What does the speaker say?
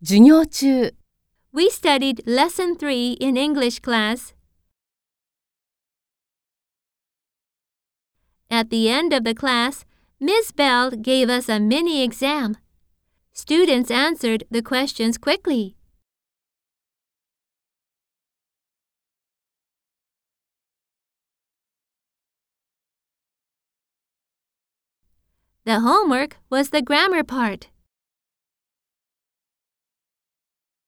授業中、We studied Lesson 3 in English class. At the end of the class, Ms. Bell gave us a mini exam. Students answered the questions quickly. The homework was the grammar part.